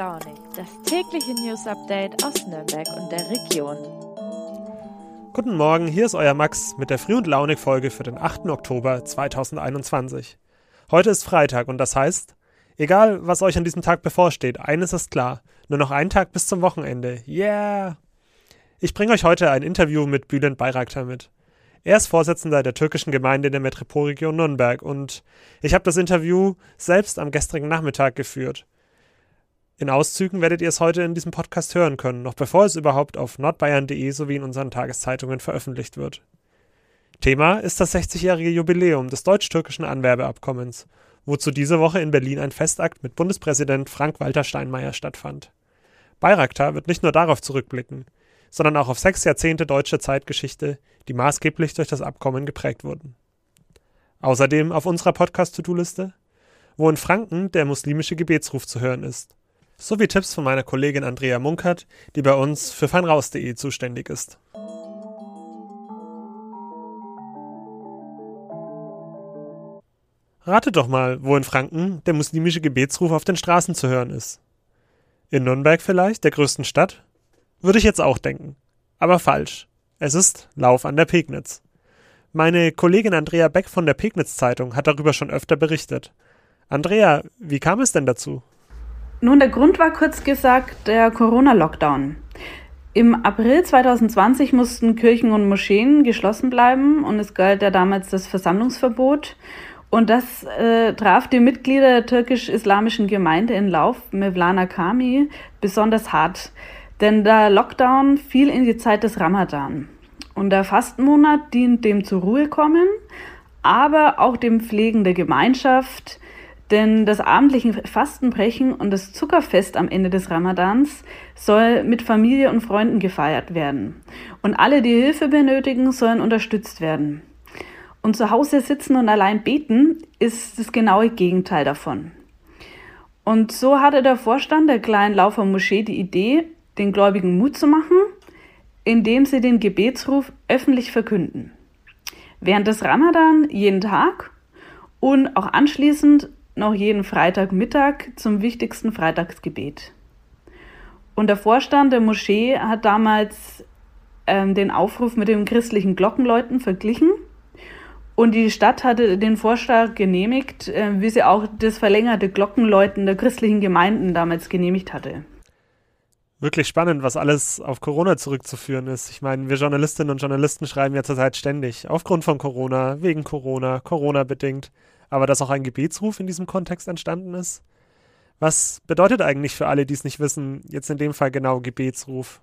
Launig, das tägliche News Update aus Nürnberg und der Region. Guten Morgen, hier ist euer Max mit der Früh- und Launig-Folge für den 8. Oktober 2021. Heute ist Freitag und das heißt, egal was euch an diesem Tag bevorsteht, eines ist klar: nur noch ein Tag bis zum Wochenende. Yeah! Ich bringe euch heute ein Interview mit Bülent Bayraktar mit. Er ist Vorsitzender der türkischen Gemeinde in der Metropolregion Nürnberg und ich habe das Interview selbst am gestrigen Nachmittag geführt. In Auszügen werdet ihr es heute in diesem Podcast hören können, noch bevor es überhaupt auf nordbayern.de sowie in unseren Tageszeitungen veröffentlicht wird. Thema ist das 60-jährige Jubiläum des deutsch-türkischen Anwerbeabkommens, wozu diese Woche in Berlin ein Festakt mit Bundespräsident Frank-Walter Steinmeier stattfand. Bayraktar wird nicht nur darauf zurückblicken, sondern auch auf sechs Jahrzehnte deutsche Zeitgeschichte, die maßgeblich durch das Abkommen geprägt wurden. Außerdem auf unserer Podcast-To-Do-Liste, wo in Franken der muslimische Gebetsruf zu hören ist, sowie Tipps von meiner Kollegin Andrea Munkert, die bei uns für feinraus.de zuständig ist. Ratet doch mal, wo in Franken der muslimische Gebetsruf auf den Straßen zu hören ist. In Nürnberg vielleicht, der größten Stadt? Würde ich jetzt auch denken. Aber falsch. Es ist Lauf an der Pegnitz. Meine Kollegin Andrea Beck von der Pegnitz Zeitung hat darüber schon öfter berichtet. Andrea, wie kam es denn dazu? Nun, der Grund war kurz gesagt der Corona-Lockdown. Im April 2020 mussten Kirchen und Moscheen geschlossen bleiben und es galt ja damals das Versammlungsverbot. Und das äh, traf die Mitglieder der türkisch-islamischen Gemeinde in Lauf, Mevlana Kami, besonders hart. Denn der Lockdown fiel in die Zeit des Ramadan. Und der Fastenmonat dient dem zur Ruhe kommen, aber auch dem Pflegen der Gemeinschaft. Denn das abendliche Fastenbrechen und das Zuckerfest am Ende des Ramadans soll mit Familie und Freunden gefeiert werden. Und alle, die Hilfe benötigen, sollen unterstützt werden. Und zu Hause sitzen und allein beten ist das genaue Gegenteil davon. Und so hatte der Vorstand der kleinen Laufer Moschee die Idee, den Gläubigen Mut zu machen, indem sie den Gebetsruf öffentlich verkünden. Während des Ramadan jeden Tag und auch anschließend noch jeden Freitagmittag zum wichtigsten Freitagsgebet. Und der Vorstand der Moschee hat damals ähm, den Aufruf mit dem christlichen Glockenläuten verglichen. Und die Stadt hatte den Vorschlag genehmigt, äh, wie sie auch das verlängerte Glockenläuten der christlichen Gemeinden damals genehmigt hatte wirklich spannend, was alles auf Corona zurückzuführen ist. Ich meine, wir Journalistinnen und Journalisten schreiben ja zurzeit ständig, aufgrund von Corona, wegen Corona, Corona bedingt, aber dass auch ein Gebetsruf in diesem Kontext entstanden ist. Was bedeutet eigentlich für alle, die es nicht wissen, jetzt in dem Fall genau Gebetsruf?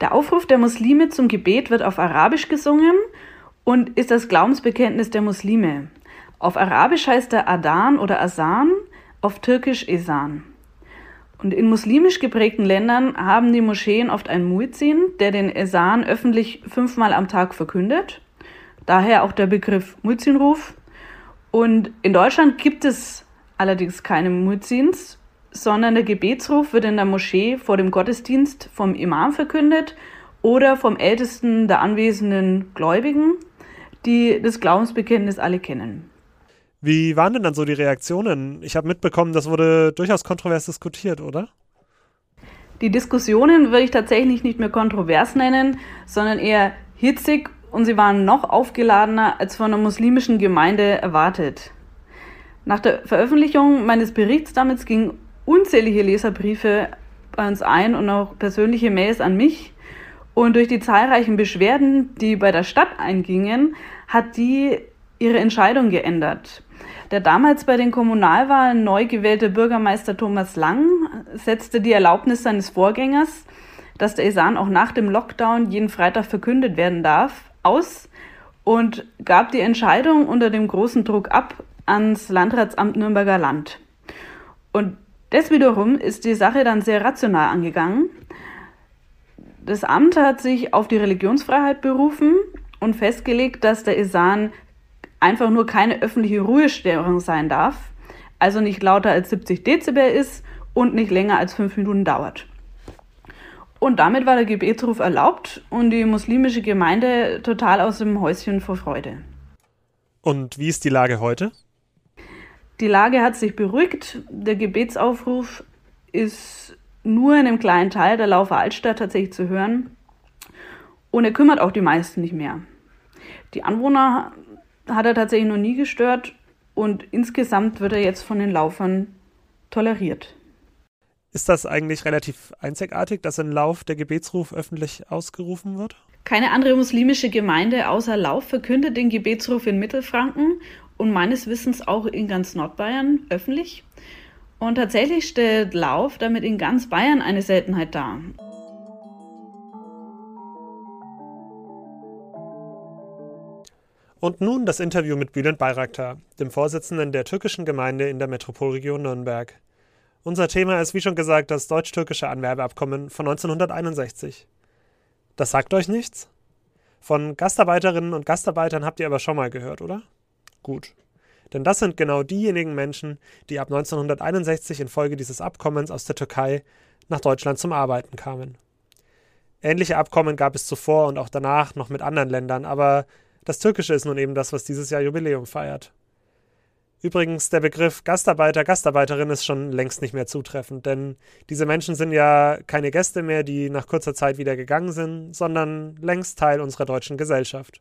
Der Aufruf der Muslime zum Gebet wird auf Arabisch gesungen und ist das Glaubensbekenntnis der Muslime. Auf Arabisch heißt er Adan oder Asan, auf Türkisch Esan. Und in muslimisch geprägten Ländern haben die Moscheen oft einen Muezzin, der den Esan öffentlich fünfmal am Tag verkündet. Daher auch der Begriff Muezzinruf. Und in Deutschland gibt es allerdings keine Muezzins, sondern der Gebetsruf wird in der Moschee vor dem Gottesdienst vom Imam verkündet oder vom Ältesten der anwesenden Gläubigen, die das Glaubensbekenntnis alle kennen. Wie waren denn dann so die Reaktionen? Ich habe mitbekommen, das wurde durchaus kontrovers diskutiert, oder? Die Diskussionen würde ich tatsächlich nicht mehr kontrovers nennen, sondern eher hitzig und sie waren noch aufgeladener als von der muslimischen Gemeinde erwartet. Nach der Veröffentlichung meines Berichts damals gingen unzählige Leserbriefe bei uns ein und auch persönliche Mails an mich. Und durch die zahlreichen Beschwerden, die bei der Stadt eingingen, hat die ihre Entscheidung geändert. Der damals bei den Kommunalwahlen neu gewählte Bürgermeister Thomas Lang setzte die Erlaubnis seines Vorgängers, dass der Esan auch nach dem Lockdown jeden Freitag verkündet werden darf, aus und gab die Entscheidung unter dem großen Druck ab ans Landratsamt Nürnberger Land. Und das wiederum ist die Sache dann sehr rational angegangen. Das Amt hat sich auf die Religionsfreiheit berufen und festgelegt, dass der Esan einfach nur keine öffentliche Ruhestörung sein darf, also nicht lauter als 70 Dezibel ist und nicht länger als fünf Minuten dauert. Und damit war der Gebetsruf erlaubt und die muslimische Gemeinde total aus dem Häuschen vor Freude. Und wie ist die Lage heute? Die Lage hat sich beruhigt. Der Gebetsaufruf ist nur in einem kleinen Teil der Laufer Altstadt tatsächlich zu hören. Und er kümmert auch die meisten nicht mehr. Die Anwohner hat er tatsächlich noch nie gestört und insgesamt wird er jetzt von den Laufern toleriert. Ist das eigentlich relativ einzigartig, dass ein Lauf der Gebetsruf öffentlich ausgerufen wird? Keine andere muslimische Gemeinde außer Lauf verkündet den Gebetsruf in Mittelfranken und meines Wissens auch in ganz Nordbayern öffentlich. Und tatsächlich stellt Lauf damit in ganz Bayern eine Seltenheit dar. Und nun das Interview mit Bülent Bayraktar, dem Vorsitzenden der türkischen Gemeinde in der Metropolregion Nürnberg. Unser Thema ist, wie schon gesagt, das deutsch-türkische Anwerbeabkommen von 1961. Das sagt euch nichts? Von Gastarbeiterinnen und Gastarbeitern habt ihr aber schon mal gehört, oder? Gut. Denn das sind genau diejenigen Menschen, die ab 1961 infolge dieses Abkommens aus der Türkei nach Deutschland zum Arbeiten kamen. Ähnliche Abkommen gab es zuvor und auch danach noch mit anderen Ländern, aber das Türkische ist nun eben das, was dieses Jahr Jubiläum feiert. Übrigens, der Begriff Gastarbeiter, Gastarbeiterin ist schon längst nicht mehr zutreffend, denn diese Menschen sind ja keine Gäste mehr, die nach kurzer Zeit wieder gegangen sind, sondern längst Teil unserer deutschen Gesellschaft.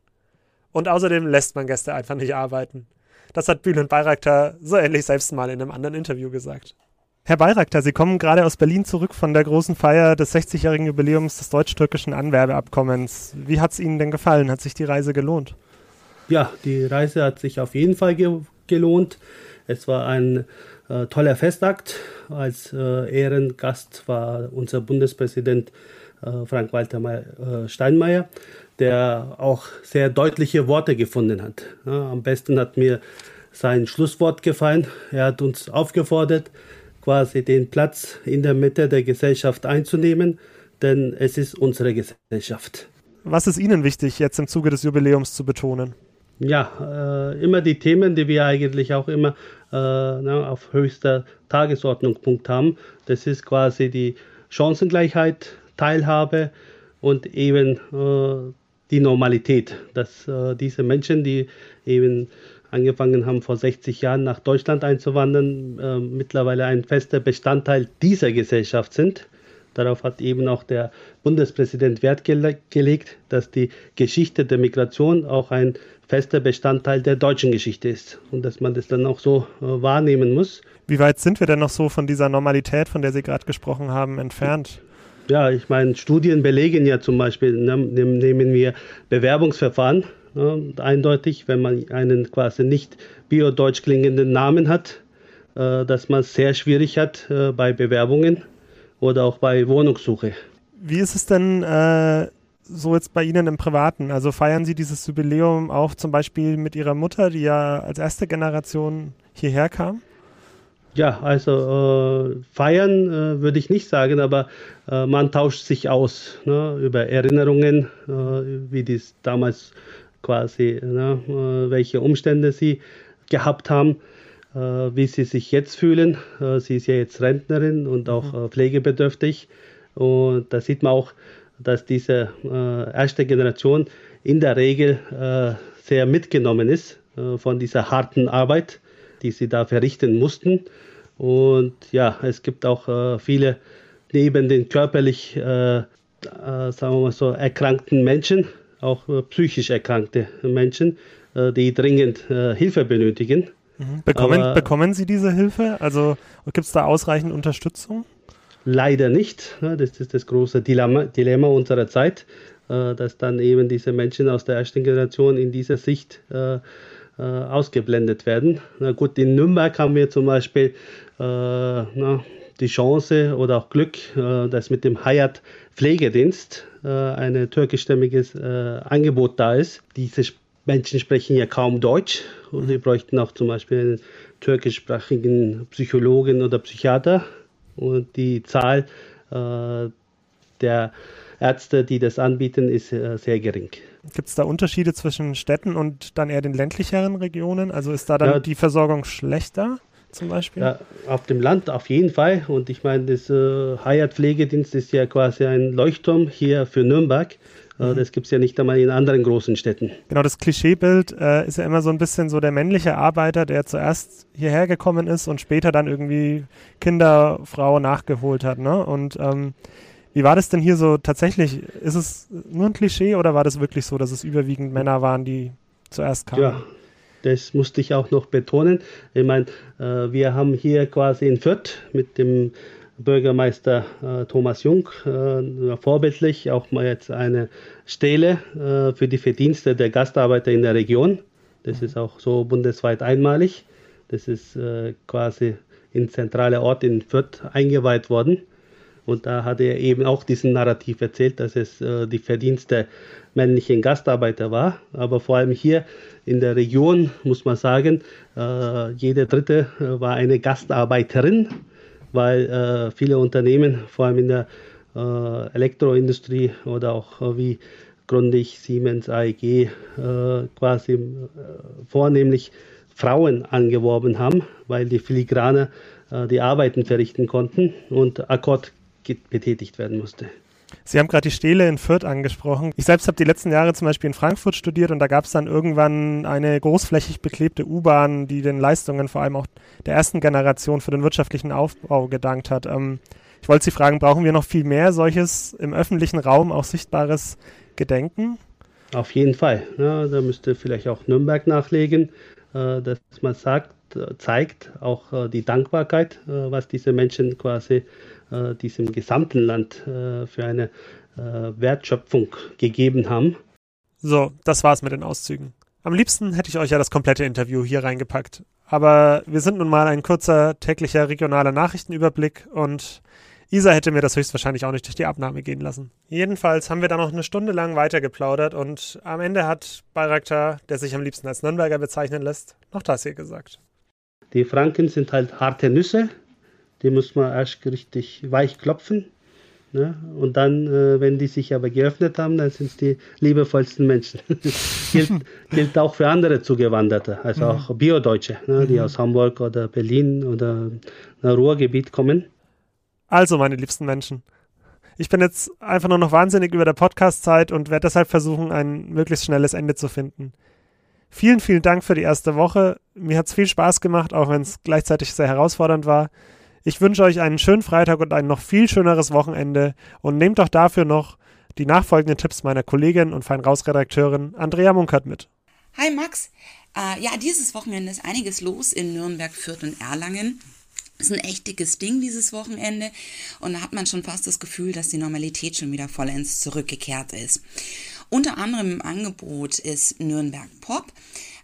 Und außerdem lässt man Gäste einfach nicht arbeiten. Das hat Bülent Bayraktar so ähnlich selbst mal in einem anderen Interview gesagt. Herr Bayraktar, Sie kommen gerade aus Berlin zurück von der großen Feier des 60-jährigen Jubiläums des deutsch-türkischen Anwerbeabkommens. Wie hat es Ihnen denn gefallen? Hat sich die Reise gelohnt? Ja, die Reise hat sich auf jeden Fall ge gelohnt. Es war ein äh, toller Festakt. Als äh, Ehrengast war unser Bundespräsident äh, Frank-Walter äh, Steinmeier, der auch sehr deutliche Worte gefunden hat. Ja, am besten hat mir sein Schlusswort gefallen. Er hat uns aufgefordert, quasi den Platz in der Mitte der Gesellschaft einzunehmen, denn es ist unsere Gesellschaft. Was ist Ihnen wichtig, jetzt im Zuge des Jubiläums zu betonen? Ja, äh, immer die Themen, die wir eigentlich auch immer äh, na, auf höchster Tagesordnungspunkt haben. Das ist quasi die Chancengleichheit, Teilhabe und eben äh, die Normalität, dass äh, diese Menschen, die eben angefangen haben vor 60 Jahren nach Deutschland einzuwandern, äh, mittlerweile ein fester Bestandteil dieser Gesellschaft sind. Darauf hat eben auch der Bundespräsident Wert gele gelegt, dass die Geschichte der Migration auch ein fester Bestandteil der deutschen Geschichte ist und dass man das dann auch so äh, wahrnehmen muss. Wie weit sind wir denn noch so von dieser Normalität, von der Sie gerade gesprochen haben, entfernt? Ja, ich meine, Studien belegen ja zum Beispiel, ne, nehmen wir Bewerbungsverfahren, ne, eindeutig, wenn man einen quasi nicht biodeutsch klingenden Namen hat, äh, dass man es sehr schwierig hat äh, bei Bewerbungen oder auch bei Wohnungssuche. Wie ist es denn äh, so jetzt bei Ihnen im Privaten? Also feiern Sie dieses Jubiläum auch zum Beispiel mit Ihrer Mutter, die ja als erste Generation hierher kam? Ja, also äh, feiern äh, würde ich nicht sagen, aber äh, man tauscht sich aus ne, über Erinnerungen, äh, wie dies damals quasi, ne, äh, welche Umstände sie gehabt haben, äh, wie sie sich jetzt fühlen. sie ist ja jetzt Rentnerin und auch mhm. pflegebedürftig. Und da sieht man auch, dass diese äh, erste Generation in der Regel äh, sehr mitgenommen ist äh, von dieser harten Arbeit, die sie da verrichten mussten. Und ja, es gibt auch viele neben den körperlich, sagen wir mal so, erkrankten Menschen, auch psychisch erkrankte Menschen, die dringend Hilfe benötigen. Mhm. Bekommen, bekommen Sie diese Hilfe? Also gibt es da ausreichend Unterstützung? Leider nicht. Das ist das große Dilemma, Dilemma unserer Zeit, äh, dass dann eben diese Menschen aus der ersten Generation in dieser Sicht äh, äh, ausgeblendet werden. Na gut, in Nürnberg haben wir zum Beispiel na, die Chance oder auch Glück, dass mit dem Hayat Pflegedienst ein türkischstämmiges Angebot da ist. Diese Menschen sprechen ja kaum Deutsch und sie bräuchten auch zum Beispiel einen türkischsprachigen Psychologen oder Psychiater und die Zahl äh, der Ärzte, die das anbieten, ist äh, sehr gering. Gibt es da Unterschiede zwischen Städten und dann eher den ländlicheren Regionen? Also ist da dann ja, die Versorgung schlechter zum Beispiel? Ja, auf dem Land auf jeden Fall. Und ich meine, das äh, Hyatt-Pflegedienst ist ja quasi ein Leuchtturm hier für Nürnberg. Äh, mhm. Das gibt es ja nicht einmal in anderen großen Städten. Genau, das Klischeebild äh, ist ja immer so ein bisschen so der männliche Arbeiter, der zuerst hierher gekommen ist und später dann irgendwie Kinder, Frau nachgeholt hat. Ne? Und ähm, wie war das denn hier so tatsächlich? Ist es nur ein Klischee oder war das wirklich so, dass es überwiegend Männer waren, die zuerst kamen? Ja, das musste ich auch noch betonen. Ich meine, äh, wir haben hier quasi in Fürth mit dem Bürgermeister äh, Thomas Jung äh, vorbildlich auch mal jetzt eine Stele äh, für die Verdienste der Gastarbeiter in der Region. Das ist auch so bundesweit einmalig. Das ist äh, quasi in zentrale Ort in Fürth eingeweiht worden. Und da hat er eben auch diesen Narrativ erzählt, dass es äh, die Verdienste männlichen Gastarbeiter war. Aber vor allem hier in der Region muss man sagen, äh, jede dritte äh, war eine Gastarbeiterin, weil äh, viele Unternehmen, vor allem in der äh, Elektroindustrie oder auch äh, wie Grundig, Siemens, AEG, quasi vornehmlich Frauen angeworben haben, weil die Filigrane die Arbeiten verrichten konnten und Akkord betätigt werden musste. Sie haben gerade die Stele in Fürth angesprochen. Ich selbst habe die letzten Jahre zum Beispiel in Frankfurt studiert und da gab es dann irgendwann eine großflächig beklebte U-Bahn, die den Leistungen vor allem auch der ersten Generation für den wirtschaftlichen Aufbau gedankt hat. Ähm, ich wollte Sie fragen, brauchen wir noch viel mehr solches im öffentlichen Raum auch sichtbares Gedenken? Auf jeden Fall. Ja, da müsste vielleicht auch Nürnberg nachlegen, äh, dass man sagt, äh, zeigt auch äh, die Dankbarkeit, äh, was diese Menschen quasi äh, diesem gesamten Land äh, für eine äh, Wertschöpfung gegeben haben. So, das war's mit den Auszügen. Am liebsten hätte ich euch ja das komplette Interview hier reingepackt. Aber wir sind nun mal ein kurzer täglicher regionaler Nachrichtenüberblick und Isa hätte mir das höchstwahrscheinlich auch nicht durch die Abnahme gehen lassen. Jedenfalls haben wir da noch eine Stunde lang weitergeplaudert und am Ende hat Bayraktar, der sich am liebsten als Nürnberger bezeichnen lässt, noch das hier gesagt. Die Franken sind halt harte Nüsse, die muss man erst richtig weich klopfen. Ne? Und dann, äh, wenn die sich aber geöffnet haben, dann sind es die liebevollsten Menschen. gilt, gilt auch für andere Zugewanderte, also mhm. auch Biodeutsche, ne? die mhm. aus Hamburg oder Berlin oder Ruhrgebiet kommen. Also, meine liebsten Menschen, ich bin jetzt einfach nur noch wahnsinnig über der Podcast-Zeit und werde deshalb versuchen, ein möglichst schnelles Ende zu finden. Vielen, vielen Dank für die erste Woche. Mir hat es viel Spaß gemacht, auch wenn es gleichzeitig sehr herausfordernd war. Ich wünsche euch einen schönen Freitag und ein noch viel schöneres Wochenende und nehmt doch dafür noch die nachfolgenden Tipps meiner Kollegin und Fein Raus-Redakteurin Andrea Munkert mit. Hi Max. Äh, ja, dieses Wochenende ist einiges los in Nürnberg, Fürth und Erlangen. Ist ein echt dickes Ding dieses Wochenende und da hat man schon fast das Gefühl, dass die Normalität schon wieder vollends zurückgekehrt ist. Unter anderem im Angebot ist Nürnberg Pop.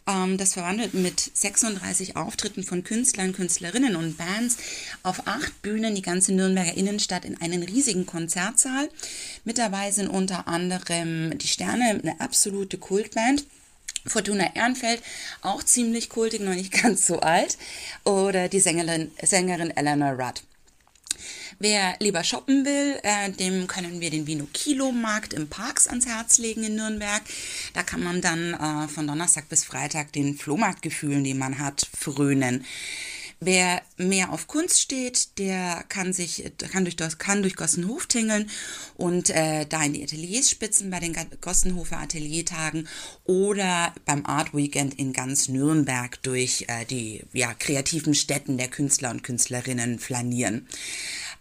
Ähm, das verwandelt mit 36 Auftritten von Künstlern, Künstlerinnen und Bands auf acht Bühnen die ganze Nürnberger Innenstadt in einen riesigen Konzertsaal. Mit dabei sind unter anderem die Sterne, eine absolute Kultband. Fortuna Ehrenfeld, auch ziemlich kultig, noch nicht ganz so alt. Oder die Sängerin, Sängerin Eleanor Rudd. Wer lieber shoppen will, äh, dem können wir den Vino Kilo Markt im Parks ans Herz legen in Nürnberg. Da kann man dann äh, von Donnerstag bis Freitag den Flohmarktgefühlen, die man hat, frönen. Wer mehr auf Kunst steht, der kann sich kann durch kann durch Gossenhof tingeln und äh, da in die Ateliers spitzen bei den Gossenhofer Ateliertagen oder beim Art Weekend in ganz Nürnberg durch äh, die ja, kreativen Städten der Künstler und Künstlerinnen flanieren.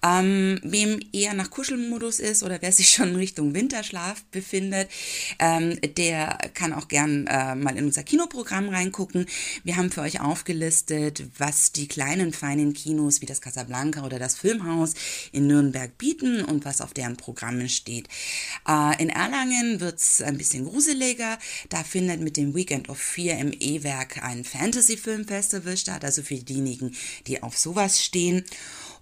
Ähm, wem eher nach Kuschelmodus ist oder wer sich schon Richtung Winterschlaf befindet, ähm, der kann auch gern äh, mal in unser Kinoprogramm reingucken. Wir haben für euch aufgelistet, was die kleinen, feinen Kinos wie das Casablanca oder das Filmhaus in Nürnberg bieten und was auf deren Programmen steht. Äh, in Erlangen wird's ein bisschen gruseliger. Da findet mit dem Weekend of Fear im E-Werk ein Fantasy-Filmfestival statt, also für diejenigen, die auf sowas stehen.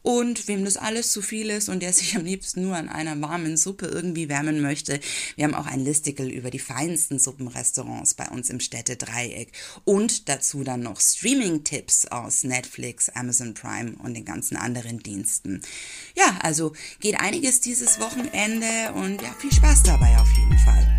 Und wem das alles zu viel ist und der sich am liebsten nur an einer warmen Suppe irgendwie wärmen möchte, wir haben auch ein Listicle über die feinsten Suppenrestaurants bei uns im Städtedreieck. Und dazu dann noch Streaming-Tipps aus Netflix, Amazon Prime und den ganzen anderen Diensten. Ja, also geht einiges dieses Wochenende und ja, viel Spaß dabei auf jeden Fall.